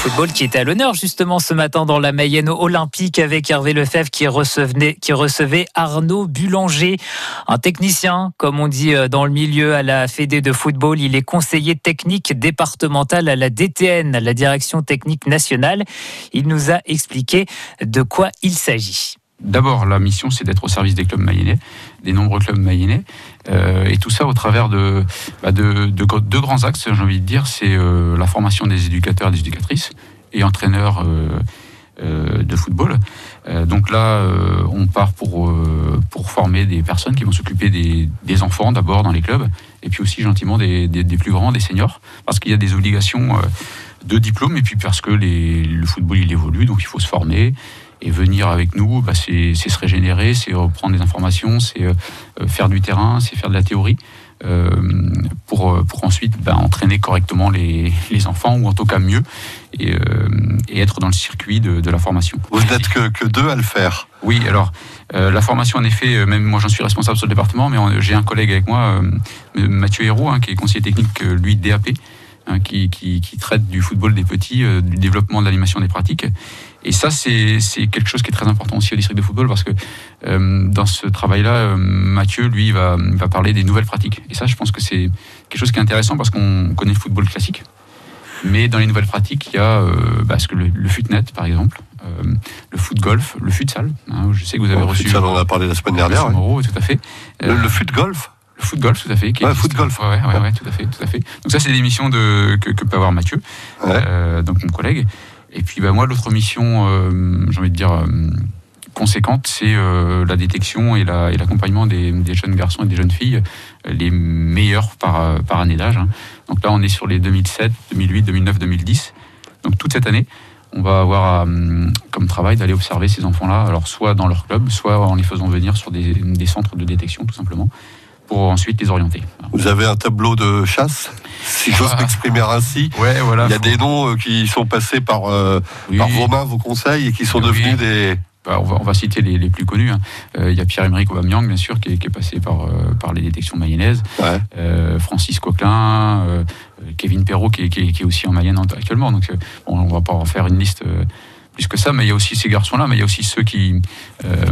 football qui était à l'honneur justement ce matin dans la Mayenne olympique avec Hervé Lefebvre qui recevait, Arnaud Bulanger, un technicien, comme on dit euh, dans le milieu à la Fédé de football. Il est conseiller technique départemental à la DTN, la Direction technique nationale. Il nous a expliqué de quoi il s'agit. D'abord, la mission, c'est d'être au service des clubs mayennais, des nombreux clubs mayennais, et tout ça au travers de, bah, de, deux grands axes, j'ai envie de dire, c'est euh, la formation des éducateurs et des éducatrices et entraîneurs euh, de football. donc là, on part pour, former des personnes qui vont s'occuper des, enfants d'abord dans les clubs, et puis aussi gentiment des, plus grands, des seniors, parce qu'il y a des obligations de diplôme, et puis parce que le football il évolue, donc il faut se former. Et venir avec nous, bah, c'est se régénérer, c'est reprendre des informations, c'est euh, faire du terrain, c'est faire de la théorie. Euh, pour, pour ensuite bah, entraîner correctement les, les, enfants, ou en tout cas mieux, et, euh, et être dans le circuit de, de la formation. Vous n'êtes que, que, deux à le faire Oui, alors euh, la formation, en effet, même moi j'en suis responsable sur le département, mais j'ai un collègue avec moi, Mathieu Hérault, hein, qui est conseiller technique, lui, DAP, hein, qui, qui, qui, traite du football des petits, du développement de l'animation des pratiques. Et ça, c'est quelque chose qui est très important aussi au district de football parce que euh, dans ce travail-là, euh, Mathieu, lui, va, va parler des nouvelles pratiques. Et ça, je pense que c'est quelque chose qui est intéressant parce qu'on connaît le football classique. Mais dans les nouvelles pratiques, il y a euh, bah, que le, le futnet, par exemple, euh, le foot golf, le futsal. Hein, je sais que vous avez le reçu. Futsal, on en a parlé la semaine dernière. Ouais. tout à fait. Le, le foot golf le foot golf, tout à fait. Qui ouais, foot golf. Ouais, ouais, ouais, tout à fait, tout à fait. Donc ça, c'est de, que, que peut avoir Mathieu, donc mon collègue. Et puis bah, moi, l'autre mission, euh, j'ai envie de dire, euh, conséquente, c'est euh, la détection et l'accompagnement la, des, jeunes garçons et des jeunes filles, les meilleurs par, par année d'âge. Hein. Donc là, on est sur les 2007, 2008, 2009, 2010. Donc toute cette année, on va avoir comme travail d'aller observer ces enfants-là, alors soit dans leur club, soit en les faisant venir sur des centres de détection, tout simplement pour ensuite les orienter. Vous avez un tableau de chasse, si j'ose m'exprimer ainsi. Ouais, voilà. Il y a des noms qui sont passés par, euh, oui. par vos mains, vos conseils, et qui sont oui. devenus des. Bah, on, va, on, va, citer les, les plus connus. Hein. Euh, il y a Pierre-Emerick Aubameyang, bien sûr, qui est, qui est passé par, euh, par les détections mayennaises. Ouais. Euh, Francis Coquelin, euh, Kevin Perrault, qui est, qui, qui est, aussi en Mayenne actuellement. Donc, on ne va pas en faire une liste plus que ça, mais il y a aussi ces garçons-là, mais il y a aussi ceux qui. Euh,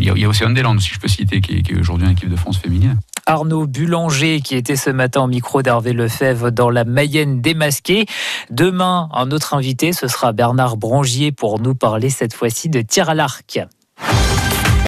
il, y a, il y a aussi si je peux citer, qui est, qui est aujourd'hui en équipe de France féminine. Arnaud Bulanger qui était ce matin au micro d'Hervé Lefebvre dans la Mayenne démasquée. Demain, un autre invité, ce sera Bernard Brangier pour nous parler cette fois-ci de tir à l'arc.